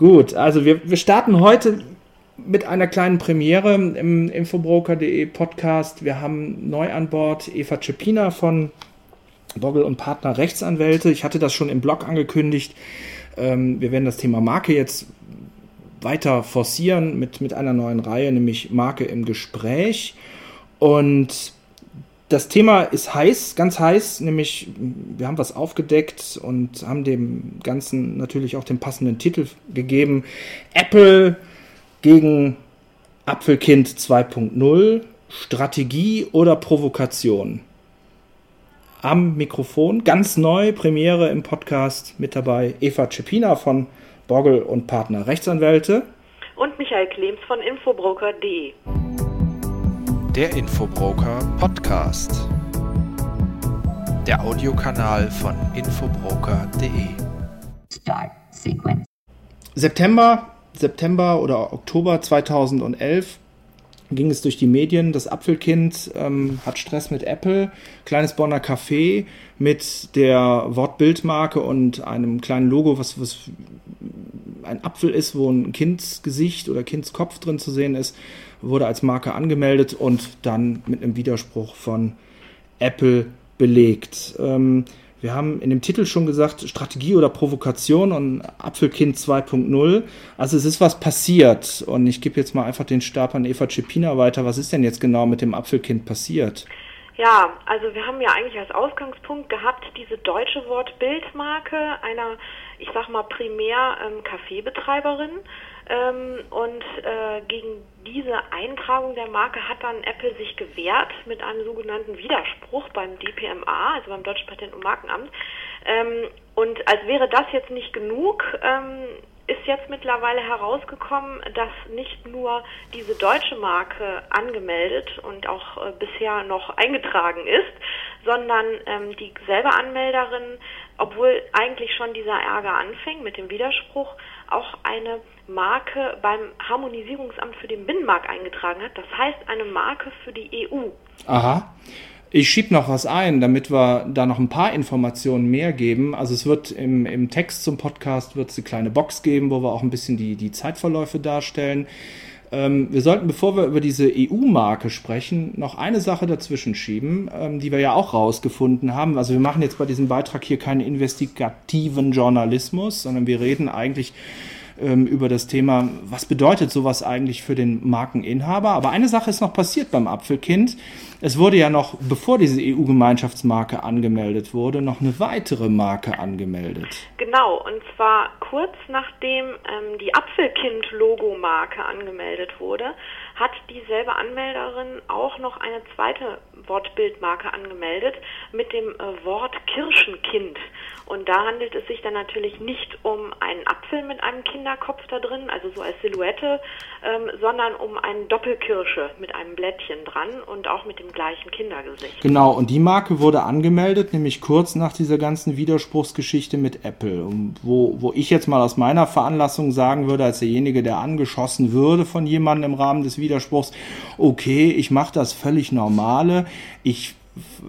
Gut, also wir, wir starten heute mit einer kleinen Premiere im Infobroker.de Podcast. Wir haben neu an Bord Eva Cepina von Boggle und Partner Rechtsanwälte. Ich hatte das schon im Blog angekündigt. Ähm, wir werden das Thema Marke jetzt weiter forcieren mit, mit einer neuen Reihe, nämlich Marke im Gespräch. Und das Thema ist heiß, ganz heiß, nämlich wir haben was aufgedeckt und haben dem Ganzen natürlich auch den passenden Titel gegeben. Apple gegen Apfelkind 2.0, Strategie oder Provokation. Am Mikrofon, ganz neu, Premiere im Podcast mit dabei Eva Cepina von Borgel und Partner Rechtsanwälte. Und Michael Klems von Infobroker.de. Der Infobroker Podcast. Der Audiokanal von Infobroker.de. Start Sequence. September, September oder Oktober 2011 ging es durch die Medien. Das Apfelkind ähm, hat Stress mit Apple. Kleines Bonner Café mit der Wortbildmarke und einem kleinen Logo, was, was ein Apfel ist, wo ein Kindsgesicht oder Kindskopf drin zu sehen ist wurde als Marke angemeldet und dann mit einem Widerspruch von Apple belegt. Ähm, wir haben in dem Titel schon gesagt, Strategie oder Provokation und Apfelkind 2.0. Also es ist was passiert und ich gebe jetzt mal einfach den Stab an Eva Cepina weiter. Was ist denn jetzt genau mit dem Apfelkind passiert? Ja, also wir haben ja eigentlich als Ausgangspunkt gehabt diese deutsche Wortbildmarke einer, ich sag mal, primär ähm, Kaffeebetreiberin. Ähm, und äh, gegen diese Eintragung der Marke hat dann Apple sich gewehrt mit einem sogenannten Widerspruch beim DPMA, also beim Deutschen Patent- und Markenamt. Ähm, und als wäre das jetzt nicht genug, ähm, ist jetzt mittlerweile herausgekommen, dass nicht nur diese deutsche Marke angemeldet und auch äh, bisher noch eingetragen ist, sondern ähm, die selber Anmelderin, obwohl eigentlich schon dieser Ärger anfing mit dem Widerspruch, auch eine Marke beim Harmonisierungsamt für den Binnenmarkt eingetragen hat. Das heißt eine Marke für die EU. Aha. Ich schiebe noch was ein, damit wir da noch ein paar Informationen mehr geben. Also es wird im, im Text zum Podcast wird es eine kleine Box geben, wo wir auch ein bisschen die, die Zeitverläufe darstellen. Ähm, wir sollten, bevor wir über diese EU-Marke sprechen, noch eine Sache dazwischen schieben, ähm, die wir ja auch rausgefunden haben. Also wir machen jetzt bei diesem Beitrag hier keinen investigativen Journalismus, sondern wir reden eigentlich ähm, über das Thema, was bedeutet sowas eigentlich für den Markeninhaber. Aber eine Sache ist noch passiert beim Apfelkind. Es wurde ja noch, bevor diese EU-Gemeinschaftsmarke angemeldet wurde, noch eine weitere Marke angemeldet. Genau, und zwar kurz nachdem ähm, die Apfelkind-Logo-Marke angemeldet wurde, hat dieselbe Anmelderin auch noch eine zweite Wortbildmarke angemeldet mit dem äh, Wort Kirschenkind. Und da handelt es sich dann natürlich nicht um einen Apfel mit einem Kinderkopf da drin, also so als Silhouette, ähm, sondern um eine Doppelkirsche mit einem Blättchen dran und auch mit dem gleichen Kindergesicht. Genau, und die Marke wurde angemeldet, nämlich kurz nach dieser ganzen Widerspruchsgeschichte mit Apple, wo, wo ich jetzt mal aus meiner Veranlassung sagen würde, als derjenige, der angeschossen würde von jemandem im Rahmen des Widerspruchs, okay, ich mache das völlig normale, ich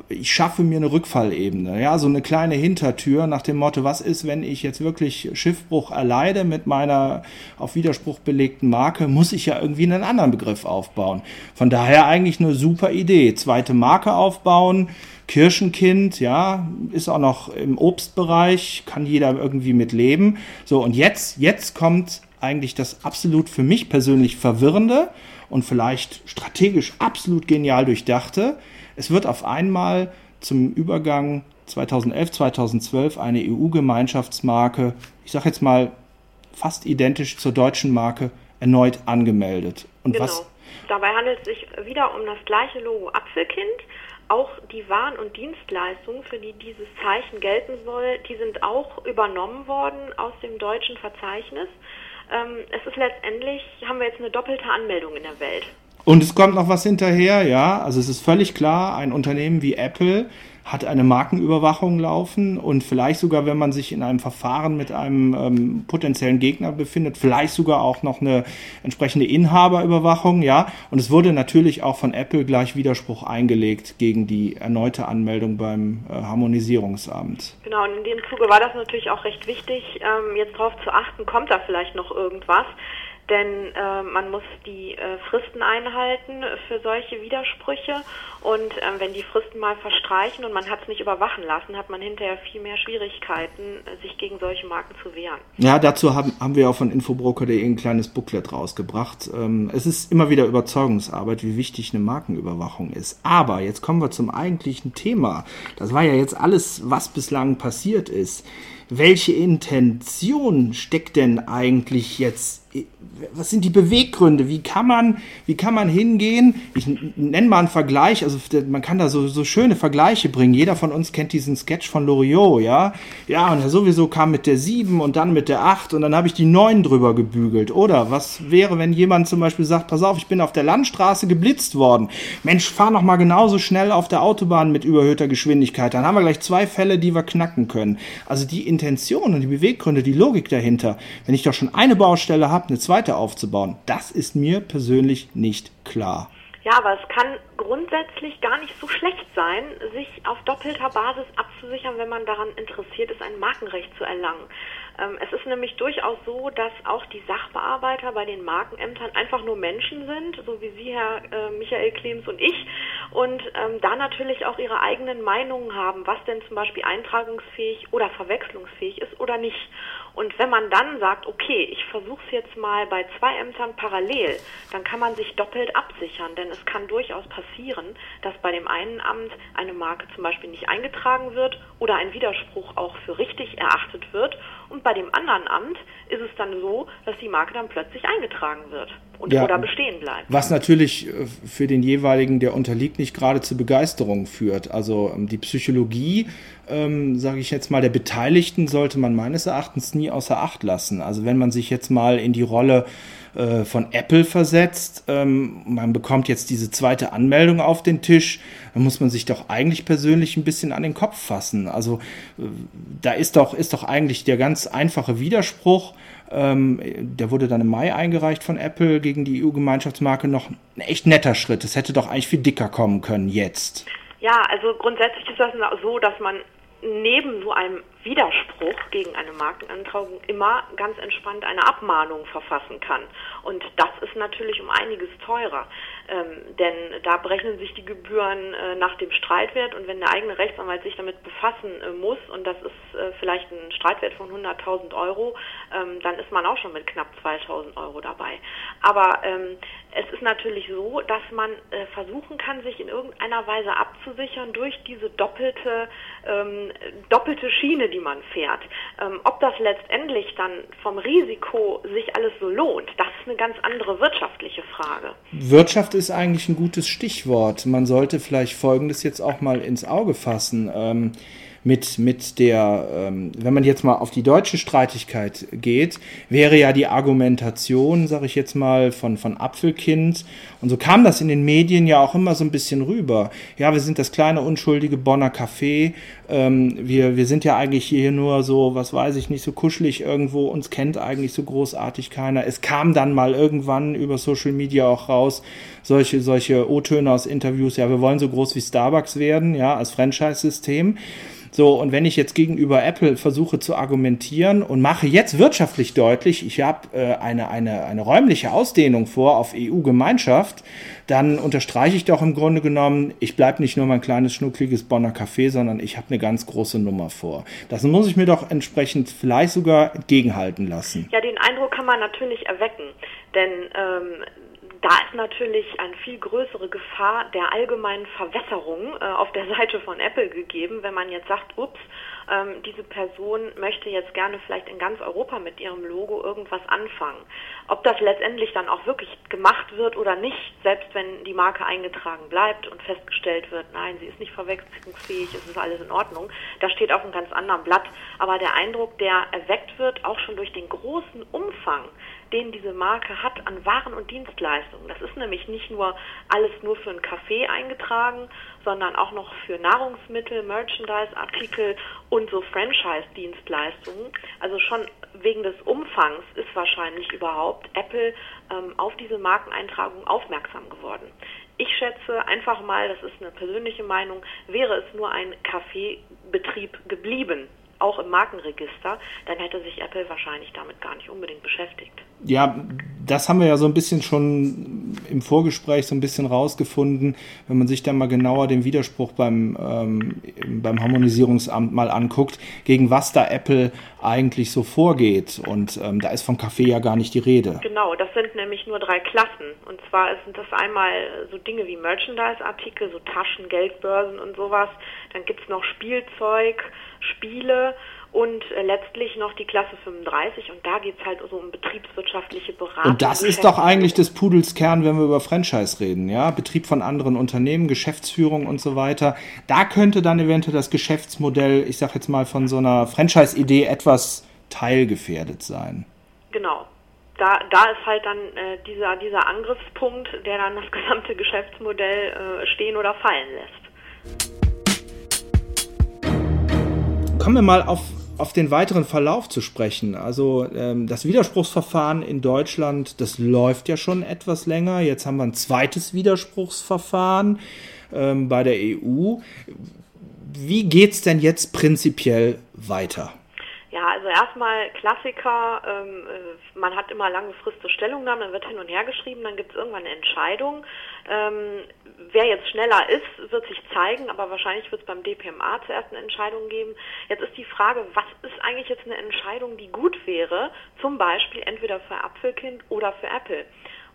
ich schaffe mir eine Rückfallebene, ja, so eine kleine Hintertür nach dem Motto, was ist, wenn ich jetzt wirklich Schiffbruch erleide mit meiner auf Widerspruch belegten Marke, muss ich ja irgendwie einen anderen Begriff aufbauen. Von daher eigentlich eine super Idee. Zweite Marke aufbauen, Kirschenkind, ja, ist auch noch im Obstbereich, kann jeder irgendwie mit leben. So, und jetzt, jetzt kommt eigentlich das absolut für mich persönlich verwirrende und vielleicht strategisch absolut genial durchdachte. Es wird auf einmal zum Übergang 2011, 2012 eine EU-Gemeinschaftsmarke, ich sage jetzt mal fast identisch zur deutschen Marke, erneut angemeldet. Und genau. was? Dabei handelt es sich wieder um das gleiche Logo Apfelkind. Auch die Waren- und Dienstleistungen, für die dieses Zeichen gelten soll, die sind auch übernommen worden aus dem deutschen Verzeichnis. Ähm, es ist letztendlich, haben wir jetzt eine doppelte Anmeldung in der Welt. Und es kommt noch was hinterher, ja. Also es ist völlig klar, ein Unternehmen wie Apple hat eine Markenüberwachung laufen und vielleicht sogar, wenn man sich in einem Verfahren mit einem ähm, potenziellen Gegner befindet, vielleicht sogar auch noch eine entsprechende Inhaberüberwachung, ja. Und es wurde natürlich auch von Apple gleich Widerspruch eingelegt gegen die erneute Anmeldung beim äh, Harmonisierungsamt. Genau, und in dem Zuge war das natürlich auch recht wichtig, ähm, jetzt darauf zu achten, kommt da vielleicht noch irgendwas denn äh, man muss die äh, Fristen einhalten für solche Widersprüche und äh, wenn die Fristen mal verstreichen und man hat es nicht überwachen lassen, hat man hinterher viel mehr Schwierigkeiten, sich gegen solche Marken zu wehren. Ja, dazu haben, haben wir auch von infobroker.de ein kleines Booklet rausgebracht. Ähm, es ist immer wieder Überzeugungsarbeit, wie wichtig eine Markenüberwachung ist. Aber jetzt kommen wir zum eigentlichen Thema. Das war ja jetzt alles, was bislang passiert ist welche Intention steckt denn eigentlich jetzt was sind die Beweggründe? Wie kann man, wie kann man hingehen? Ich nenne mal einen Vergleich, also man kann da so, so schöne Vergleiche bringen. Jeder von uns kennt diesen Sketch von Loriot, ja? Ja, und er sowieso kam mit der 7 und dann mit der 8 und dann habe ich die 9 drüber gebügelt. Oder was wäre, wenn jemand zum Beispiel sagt, pass auf, ich bin auf der Landstraße geblitzt worden. Mensch, fahr noch mal genauso schnell auf der Autobahn mit überhöhter Geschwindigkeit. Dann haben wir gleich zwei Fälle, die wir knacken können. Also die Intention und die Beweggründe, die Logik dahinter. Wenn ich doch schon eine Baustelle habe, eine zweite aufzubauen. Das ist mir persönlich nicht klar. Ja, aber es kann grundsätzlich gar nicht so schlecht sein, sich auf doppelter Basis abzusichern, wenn man daran interessiert ist, ein Markenrecht zu erlangen. Ähm, es ist nämlich durchaus so, dass auch die Sachbearbeiter bei den Markenämtern einfach nur Menschen sind, so wie Sie, Herr äh, Michael Klems und ich, und ähm, da natürlich auch ihre eigenen Meinungen haben, was denn zum Beispiel eintragungsfähig oder verwechslungsfähig ist oder nicht. Und wenn man dann sagt, okay, ich versuche es jetzt mal bei zwei Ämtern parallel, dann kann man sich doppelt absichern, denn es kann durchaus passieren, dass bei dem einen Amt eine Marke zum Beispiel nicht eingetragen wird oder ein Widerspruch auch für richtig erachtet wird. Und bei dem anderen Amt ist es dann so, dass die Marke dann plötzlich eingetragen wird und ja, oder bestehen bleibt. Was natürlich äh, für den jeweiligen, der unterliegt, nicht gerade zur Begeisterung führt. Also ähm, die Psychologie, ähm, sage ich jetzt mal, der Beteiligten sollte man meines Erachtens nie außer Acht lassen. Also wenn man sich jetzt mal in die Rolle äh, von Apple versetzt. Ähm, man bekommt jetzt diese zweite Anmeldung auf den Tisch. Da muss man sich doch eigentlich persönlich ein bisschen an den Kopf fassen. Also äh, da ist doch, ist doch eigentlich der ganz einfache Widerspruch. Ähm, der wurde dann im Mai eingereicht von Apple gegen die EU-Gemeinschaftsmarke noch ein echt netter Schritt. Es hätte doch eigentlich viel dicker kommen können jetzt. Ja, also grundsätzlich ist das so, dass man neben so einem Widerspruch gegen eine Markenantragung immer ganz entspannt eine Abmahnung verfassen kann. Und das ist natürlich um einiges teurer, ähm, denn da berechnen sich die Gebühren äh, nach dem Streitwert und wenn der eigene Rechtsanwalt sich damit befassen äh, muss und das ist äh, vielleicht ein Streitwert von 100.000 Euro, ähm, dann ist man auch schon mit knapp 2.000 Euro dabei. Aber ähm, es ist natürlich so, dass man äh, versuchen kann, sich in irgendeiner Weise abzusichern durch diese doppelte, ähm, doppelte Schiene, die man fährt. Ähm, ob das letztendlich dann vom Risiko sich alles so lohnt, das ist eine ganz andere wirtschaftliche Frage. Wirtschaft ist eigentlich ein gutes Stichwort. Man sollte vielleicht Folgendes jetzt auch mal ins Auge fassen. Ähm, mit, mit der, ähm, wenn man jetzt mal auf die deutsche Streitigkeit geht, wäre ja die Argumentation, sage ich jetzt mal, von, von Apfelkind, und so kam das in den Medien ja auch immer so ein bisschen rüber. Ja, wir sind das kleine, unschuldige Bonner Café, ähm, wir, wir sind ja eigentlich hier nur so, was weiß ich nicht, so kuschelig irgendwo, uns kennt eigentlich so großartig keiner. Es kam dann mal irgendwann über Social Media auch raus, solche, solche O-Töne aus Interviews, ja, wir wollen so groß wie Starbucks werden, ja, als Franchise-System. So, und wenn ich jetzt gegenüber Apple versuche zu argumentieren und mache jetzt wirtschaftlich deutlich, ich habe äh, eine, eine, eine räumliche Ausdehnung vor auf EU-Gemeinschaft, dann unterstreiche ich doch im Grunde genommen, ich bleibe nicht nur mein kleines, schnuckliges Bonner Café, sondern ich habe eine ganz große Nummer vor. Das muss ich mir doch entsprechend vielleicht sogar entgegenhalten lassen. Ja, den Eindruck kann man natürlich erwecken, denn ähm, da ist natürlich eine viel größere Gefahr der allgemeinen Verwässerung äh, auf der Seite von Apple gegeben, wenn man jetzt sagt, ups, ähm, diese Person möchte jetzt gerne vielleicht in ganz Europa mit ihrem Logo irgendwas anfangen. Ob das letztendlich dann auch wirklich gemacht wird oder nicht, selbst wenn die Marke eingetragen bleibt und festgestellt wird, nein, sie ist nicht verwechslungsfähig, es ist alles in Ordnung, da steht auf einem ganz anderen Blatt. Aber der Eindruck, der erweckt wird, auch schon durch den großen Umfang, den diese Marke hat an Waren und Dienstleistungen. Das ist nämlich nicht nur alles nur für einen Kaffee eingetragen, sondern auch noch für Nahrungsmittel, Merchandise-Artikel und so Franchise-Dienstleistungen. Also schon wegen des Umfangs ist wahrscheinlich überhaupt Apple ähm, auf diese Markeneintragung aufmerksam geworden. Ich schätze einfach mal, das ist eine persönliche Meinung, wäre es nur ein Kaffeebetrieb geblieben, auch im Markenregister, dann hätte sich Apple wahrscheinlich damit gar nicht unbedingt beschäftigt. Ja, das haben wir ja so ein bisschen schon im Vorgespräch so ein bisschen rausgefunden, wenn man sich dann mal genauer den Widerspruch beim, ähm, beim Harmonisierungsamt mal anguckt, gegen was da Apple eigentlich so vorgeht. Und ähm, da ist vom Kaffee ja gar nicht die Rede. Genau, das sind nämlich nur drei Klassen. Und zwar sind das einmal so Dinge wie Merchandise-Artikel, so Taschen, Geldbörsen und sowas. Dann gibt's noch Spielzeug, Spiele und äh, letztlich noch die Klasse 35 und da geht es halt so um betriebswirtschaftliche Beratung. Und das ist doch eigentlich des Pudels Kern, wenn wir über Franchise reden, ja, Betrieb von anderen Unternehmen, Geschäftsführung und so weiter. Da könnte dann eventuell das Geschäftsmodell, ich sag jetzt mal von so einer Franchise-Idee etwas teilgefährdet sein. Genau. Da, da ist halt dann äh, dieser, dieser Angriffspunkt, der dann das gesamte Geschäftsmodell äh, stehen oder fallen lässt. Kommen wir mal auf, auf den weiteren Verlauf zu sprechen. Also ähm, das Widerspruchsverfahren in Deutschland, das läuft ja schon etwas länger. Jetzt haben wir ein zweites Widerspruchsverfahren ähm, bei der EU. Wie geht es denn jetzt prinzipiell weiter? Ja, also erstmal Klassiker, ähm, äh, man hat immer lange Frist zur Stellungnahme, dann wird hin und her geschrieben, dann gibt es irgendwann eine Entscheidung. Ähm, wer jetzt schneller ist, wird sich zeigen, aber wahrscheinlich wird es beim DPMA zuerst eine Entscheidung geben. Jetzt ist die Frage, was ist eigentlich jetzt eine Entscheidung, die gut wäre, zum Beispiel entweder für Apfelkind oder für Apple.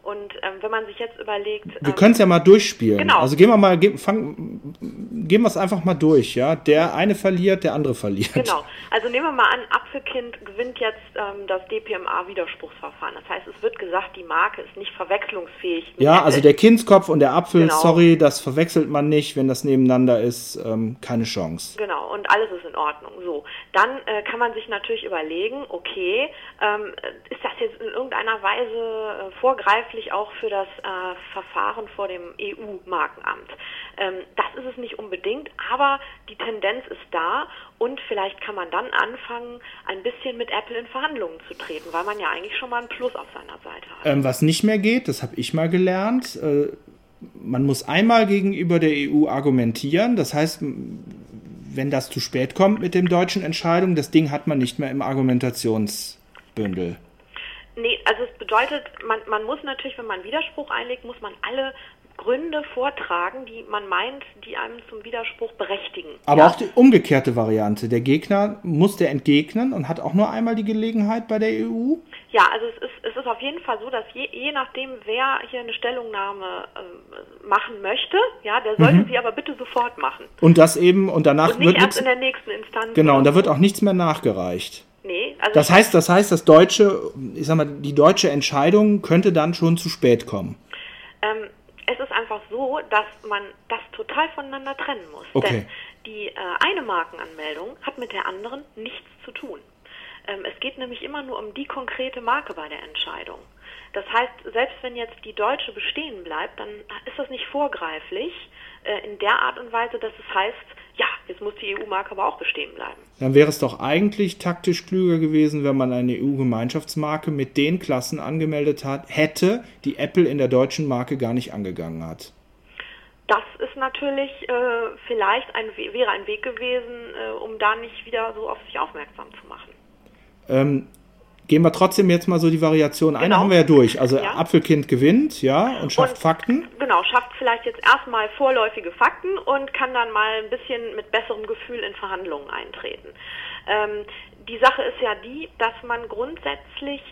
Und ähm, wenn man sich jetzt überlegt. Wir ähm, können es ja mal durchspielen. Genau. Also gehen wir mal, ge fang, gehen wir es einfach mal durch, ja. Der eine verliert, der andere verliert. Genau. Also nehmen wir mal an, Apfelkind gewinnt jetzt ähm, das DPMA-Widerspruchsverfahren. Das heißt, es wird gesagt, die Marke ist nicht verwechslungsfähig. Ja, also der Kindskopf und der Apfel, genau. sorry, das verwechselt man nicht, wenn das nebeneinander ist, ähm, keine Chance. Genau, und alles ist in Ordnung. So, dann äh, kann man sich natürlich überlegen, okay, ähm, ist das jetzt in irgendeiner Weise äh, vorgreiflich letztlich auch für das äh, Verfahren vor dem EU-Markenamt. Ähm, das ist es nicht unbedingt, aber die Tendenz ist da und vielleicht kann man dann anfangen, ein bisschen mit Apple in Verhandlungen zu treten, weil man ja eigentlich schon mal einen Plus auf seiner Seite hat. Ähm, was nicht mehr geht, das habe ich mal gelernt. Äh, man muss einmal gegenüber der EU argumentieren. Das heißt, wenn das zu spät kommt mit dem deutschen Entscheidung, das Ding hat man nicht mehr im Argumentationsbündel. Nee, also es bedeutet, man, man muss natürlich, wenn man Widerspruch einlegt, muss man alle Gründe vortragen, die man meint, die einem zum Widerspruch berechtigen. Aber ja? auch die umgekehrte Variante. Der Gegner muss der entgegnen und hat auch nur einmal die Gelegenheit bei der EU? Ja, also es ist, es ist auf jeden Fall so, dass je, je nachdem, wer hier eine Stellungnahme äh, machen möchte, ja, der sollte mhm. sie aber bitte sofort machen. Und das eben, und danach und nicht wird erst in der nächsten Instanz. Genau, und da wird auch nichts mehr nachgereicht. Nee, also das heißt, das heißt, das deutsche, ich sag mal, die deutsche Entscheidung könnte dann schon zu spät kommen. Ähm, es ist einfach so, dass man das total voneinander trennen muss. Okay. Denn die äh, eine Markenanmeldung hat mit der anderen nichts zu tun. Ähm, es geht nämlich immer nur um die konkrete Marke bei der Entscheidung. Das heißt, selbst wenn jetzt die deutsche bestehen bleibt, dann ist das nicht vorgreiflich äh, in der Art und Weise, dass es heißt, ja, jetzt muss die EU-Marke aber auch bestehen bleiben. Dann wäre es doch eigentlich taktisch klüger gewesen, wenn man eine EU-Gemeinschaftsmarke mit den Klassen angemeldet hat, hätte, die Apple in der deutschen Marke gar nicht angegangen hat. Das ist natürlich äh, vielleicht ein, wäre ein Weg gewesen, äh, um da nicht wieder so auf sich aufmerksam zu machen. Ähm, Gehen wir trotzdem jetzt mal so die Variation ein, genau. haben wir ja durch. Also ja. Apfelkind gewinnt, ja, und schafft und, Fakten. Genau, schafft vielleicht jetzt erstmal vorläufige Fakten und kann dann mal ein bisschen mit besserem Gefühl in Verhandlungen eintreten. Ähm, die Sache ist ja die, dass man grundsätzlich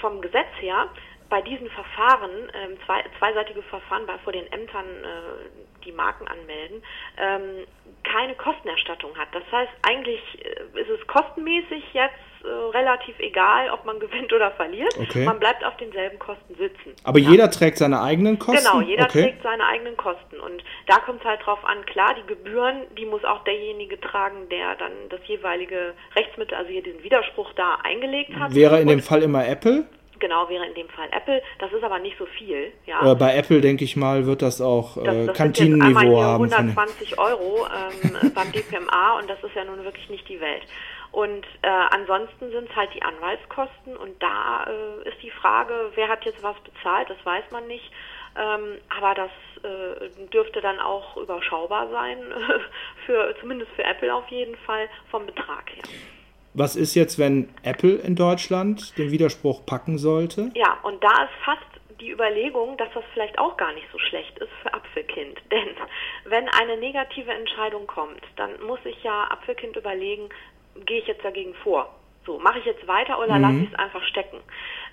vom Gesetz her bei diesen Verfahren, ähm, zwei, zweiseitige Verfahren bei, vor den Ämtern, äh, die Marken anmelden, ähm, keine Kostenerstattung hat. Das heißt, eigentlich äh, ist es kostenmäßig jetzt äh, relativ egal, ob man gewinnt oder verliert. Okay. Man bleibt auf denselben Kosten sitzen. Aber Ja. jeder trägt seine eigenen Kosten? Genau, jeder okay. trägt seine eigenen Kosten. Und da kommt es halt drauf an, klar, die Gebühren, die muss auch derjenige tragen, der dann das jeweilige Rechtsmittel, also hier diesen Widerspruch da eingelegt hat. Wäre in Und dem Fall immer Apple? Genau, wäre in dem Fall Apple. Das ist aber nicht so viel. Ja. Äh, bei Apple, denke ich mal, wird das auch Das, äh, das einmal Kantinenniveau haben. Von den 120 Euro ähm, beim DPMA und das ist ja nun wirklich nicht die Welt. Und äh, ansonsten sind es halt die Anwaltskosten und da äh, ist die Frage, wer hat jetzt was bezahlt, das weiß man nicht. Ähm, aber das äh, dürfte dann auch überschaubar sein, für zumindest für Apple auf jeden Fall vom Betrag her. Was ist jetzt, wenn Apple in Deutschland den Widerspruch packen sollte? Ja, und da ist fast die Überlegung, dass das vielleicht auch gar nicht so schlecht ist für Apfelkind. Denn wenn eine negative Entscheidung kommt, dann muss sich ja Apfelkind überlegen, gehe ich jetzt dagegen vor? So, mache ich jetzt weiter oder lasse ich es einfach stecken?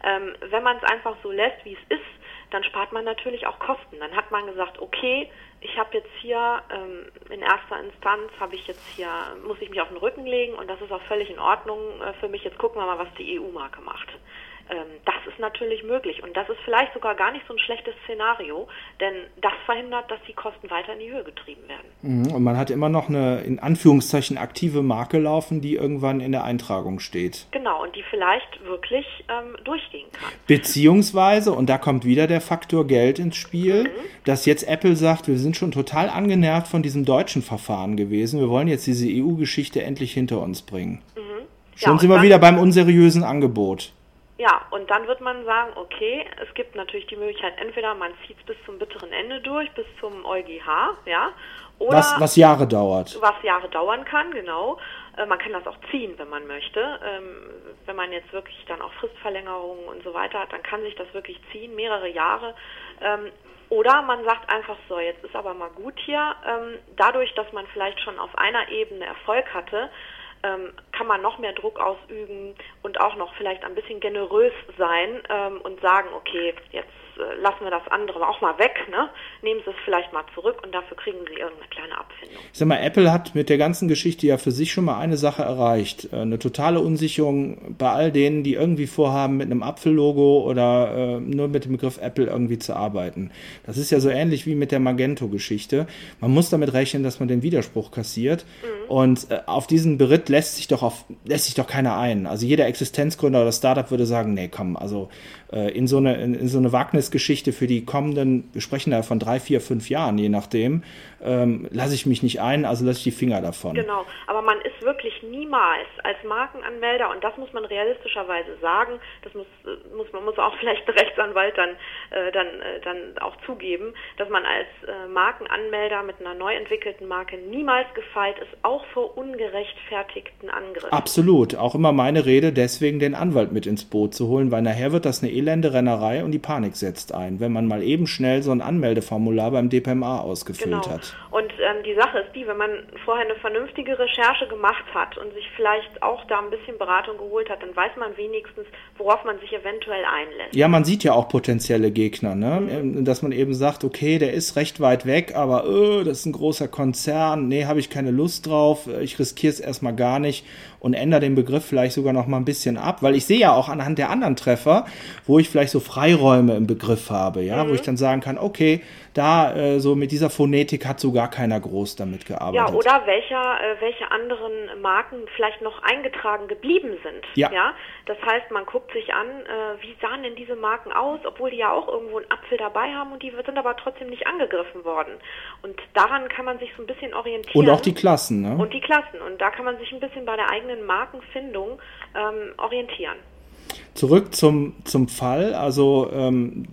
Ähm, wenn man es einfach so lässt, wie es ist, dann spart man natürlich auch Kosten. Dann hat man gesagt, okay, ich habe jetzt hier ähm, in erster Instanz habe ich jetzt hier muss ich mich auf den Rücken legen und das ist auch völlig in Ordnung äh, für mich. Jetzt gucken wir mal, was die EU-Marke macht. Ähm, das ist natürlich möglich und das ist vielleicht sogar gar nicht so ein schlechtes Szenario, denn das verhindert, dass die Kosten weiter in die Höhe getrieben werden. Mhm, Und man hat immer noch eine, in Anführungszeichen, aktive Marke laufen, die irgendwann in der Eintragung steht. Genau, und die vielleicht wirklich ähm, durchgehen kann. Beziehungsweise, und da kommt wieder der Faktor Geld ins Spiel, Mhm. dass jetzt Apple sagt, wir sind schon total angenervt von diesem deutschen Verfahren gewesen. Wir wollen jetzt diese EU-Geschichte endlich hinter uns bringen. Schon Mhm. Ja, und sind wir wieder beim unseriösen Angebot. Ja, und dann wird man sagen, okay, es gibt natürlich die Möglichkeit, entweder man zieht es bis zum bitteren Ende durch, bis zum EuGH, ja, oder Was, was Jahre dauert. was Jahre dauern kann, genau. Äh, man kann das auch ziehen, wenn man möchte. Ähm, wenn man jetzt wirklich dann auch Fristverlängerungen und so weiter hat, dann kann sich das wirklich ziehen, mehrere Jahre. Ähm, oder man sagt einfach so, jetzt ist aber mal gut hier. Ähm, dadurch, dass man vielleicht schon auf einer Ebene Erfolg hatte, ähm, kann man noch mehr Druck ausüben und auch noch vielleicht ein bisschen generös sein ähm, und sagen, okay, jetzt äh, lassen wir das andere auch mal weg, ne? nehmen Sie es vielleicht mal zurück und dafür kriegen Sie irgendeine kleine Abfindung. Ich sag mal, Apple hat mit der ganzen Geschichte ja für sich schon mal eine Sache erreicht. Äh, Eine totale Unsicherung bei all denen, die irgendwie vorhaben, mit einem Apfellogo oder äh, nur mit dem Begriff Apple irgendwie zu arbeiten. Das ist ja so ähnlich wie mit der Magento-Geschichte. Man muss damit rechnen, dass man den Widerspruch kassiert. Und äh, auf diesen Beritt lässt sich doch auf, lässt sich doch keiner ein. Also jeder Existenzgründer oder Startup würde sagen, nee, komm, also äh, in so eine, in, in so eine Wagnisgeschichte für die kommenden, wir sprechen da von drei, vier, fünf Jahren, je nachdem, ähm, lasse ich mich nicht ein, also lasse ich die Finger davon. Genau, aber man ist wirklich niemals als Markenanmelder, und das muss man realistischerweise sagen, das muss, äh, muss man muss auch vielleicht der Rechtsanwalt dann, äh, dann, äh, dann auch zugeben, dass man als äh, Markenanmelder mit einer neu entwickelten Marke niemals gefeit ist, auch vor ungerechtfertigten Angriffen. Absolut. Auch immer meine Rede, deswegen den Anwalt mit ins Boot zu holen, weil nachher wird das eine elende Rennerei und die Panik setzt ein, wenn man mal eben schnell so ein Anmeldeformular beim DPMA ausgefüllt Genau. hat. Und ähm, die Sache ist die, wenn man vorher eine vernünftige Recherche gemacht hat und sich vielleicht auch da ein bisschen Beratung geholt hat, dann weiß man wenigstens, worauf man sich eventuell einlässt. Ja, man sieht ja auch potenzielle Gegner, ne? Ähm, Dass man eben sagt, okay, der ist recht weit weg, aber äh, das ist ein großer Konzern, nee, habe ich keine Lust drauf, äh, ich riskiere es erstmal gar nicht und ändere den Begriff vielleicht sogar noch mal ein bisschen ab, weil ich sehe ja auch anhand der anderen Treffer, wo ich vielleicht so Freiräume im Begriff habe, ja, wo ich dann sagen kann, okay, da äh, so mit dieser Phonetik hat so gar keiner groß damit gearbeitet. Ja, oder welcher, äh, welche anderen Marken vielleicht noch eingetragen geblieben sind. Ja. Das heißt, man guckt sich an, äh, wie sahen denn diese Marken aus, obwohl die ja auch irgendwo einen Apfel dabei haben und die sind aber trotzdem nicht angegriffen worden. Und daran kann man sich so ein bisschen orientieren. Und auch die Klassen, ne? Und die Klassen. Und da kann man sich ein bisschen bei der eigenen Markenfindung ähm, orientieren. Zurück zum, zum Fall. Also ähm,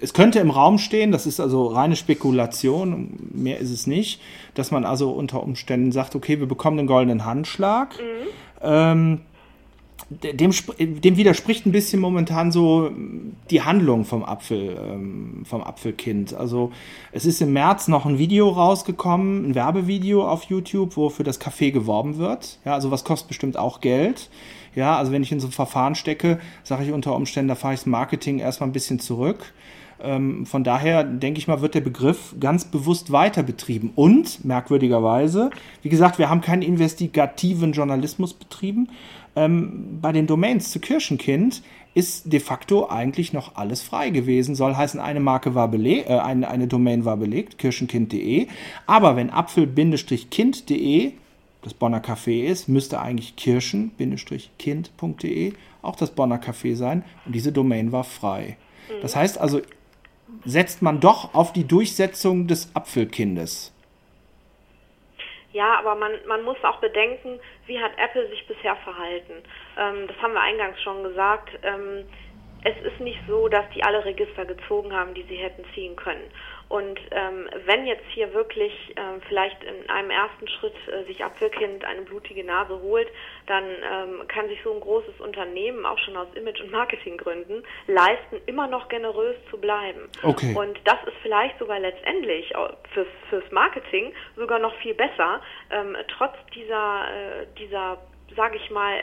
es könnte im Raum stehen, das ist also reine Spekulation, mehr ist es nicht, dass man also unter Umständen sagt, okay, wir bekommen den goldenen Handschlag. Ähm, dem, dem widerspricht ein bisschen momentan so die Handlung vom Apfel, ähm, vom Apfelkind. Also es ist im März noch ein Video rausgekommen, ein Werbevideo auf YouTube, wo für das Café geworben wird. Ja, also was kostet bestimmt auch Geld. Ja, also wenn ich in so ein Verfahren stecke, sage ich unter Umständen, da fahre ich das Marketing erstmal ein bisschen zurück. Ähm, von daher denke ich mal, wird der Begriff ganz bewusst weiter betrieben. Und merkwürdigerweise, wie gesagt, wir haben keinen investigativen Journalismus betrieben. Ähm, bei den Domains zu Kirchenkind ist de facto eigentlich noch alles frei gewesen. Soll heißen, eine Marke war belegt, äh, eine, eine Domain war belegt, kirchenkind.de. Aber wenn apfel-kind.de das Bonner Café ist, müsste eigentlich kirschen-kind.de auch das Bonner Café sein. Und diese Domain war frei. Das heißt also, setzt man doch auf die Durchsetzung des Apfelkindes. Ja, aber man, man muss auch bedenken, wie hat Apple sich bisher verhalten. Ähm, das haben wir eingangs schon gesagt. Ähm, es ist nicht so, dass die alle Register gezogen haben, die sie hätten ziehen können. Und ähm, wenn jetzt hier wirklich ähm, vielleicht in einem ersten Schritt äh, sich Apfelkind eine blutige Nase holt, dann ähm, kann sich so ein großes Unternehmen auch schon aus Image- und Marketinggründen leisten, immer noch generös zu bleiben. Okay. Und das ist vielleicht sogar letztendlich fürs, fürs Marketing sogar noch viel besser, ähm, trotz dieser, äh, dieser sage ich mal, äh,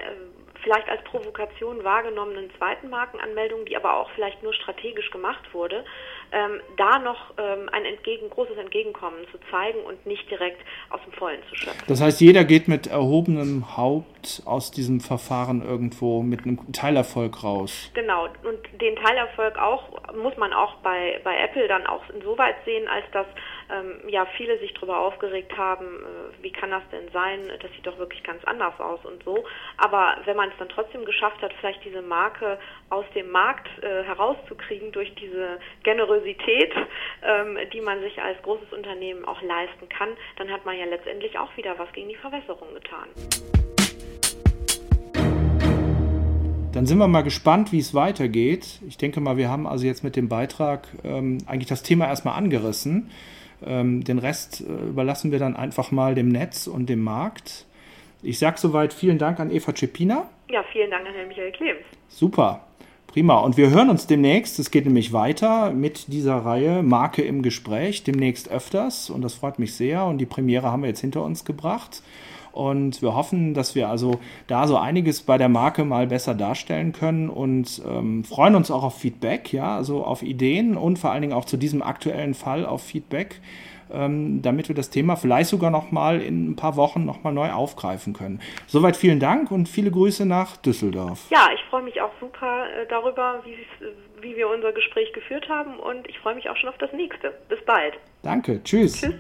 vielleicht als Provokation wahrgenommenen zweiten Markenanmeldung, die aber auch vielleicht nur strategisch gemacht wurde, ähm, da noch ähm, ein entgegen, großes Entgegenkommen zu zeigen und nicht direkt aus dem Vollen zu schöpfen. Das heißt, jeder geht mit erhobenem Haupt aus diesem Verfahren irgendwo mit einem Teilerfolg raus. Genau, und den Teilerfolg auch muss man auch bei, bei Apple dann auch insoweit sehen, als dass ähm, ja viele sich darüber aufgeregt haben, äh, wie kann das denn sein, das sieht doch wirklich ganz anders aus und so. Aber wenn man es dann trotzdem geschafft hat, vielleicht diese Marke aus dem Markt äh, herauszukriegen durch diese Generosität, ähm, die man sich als großes Unternehmen auch leisten kann, dann hat man ja letztendlich auch wieder was gegen die Verwässerung getan. Dann sind wir mal gespannt, wie es weitergeht. Ich denke mal, wir haben also jetzt mit dem Beitrag ähm, eigentlich das Thema erstmal angerissen. Ähm, den Rest äh, überlassen wir dann einfach mal dem Netz und dem Markt. Ich sage soweit vielen Dank an Eva Cepina. Ja, vielen Dank an Herrn Michael Clemens. Super. Prima. Und wir hören uns demnächst. Es geht nämlich weiter mit dieser Reihe Marke im Gespräch, demnächst öfters. Und das freut mich sehr. Und die Premiere haben wir jetzt hinter uns gebracht. Und wir hoffen, dass wir also da so einiges bei der Marke mal besser darstellen können und ähm, freuen uns auch auf Feedback, ja, also auf Ideen und vor allen Dingen auch zu diesem aktuellen Fall auf Feedback. Ähm, damit wir das Thema vielleicht sogar noch mal in ein paar Wochen noch mal neu aufgreifen können. Soweit vielen Dank und viele Grüße nach Düsseldorf. Ja, ich freue mich auch super äh, darüber, wie, wie wir unser Gespräch geführt haben und ich freue mich auch schon auf das nächste. Bis bald. Danke. Tschüss. Tschüss.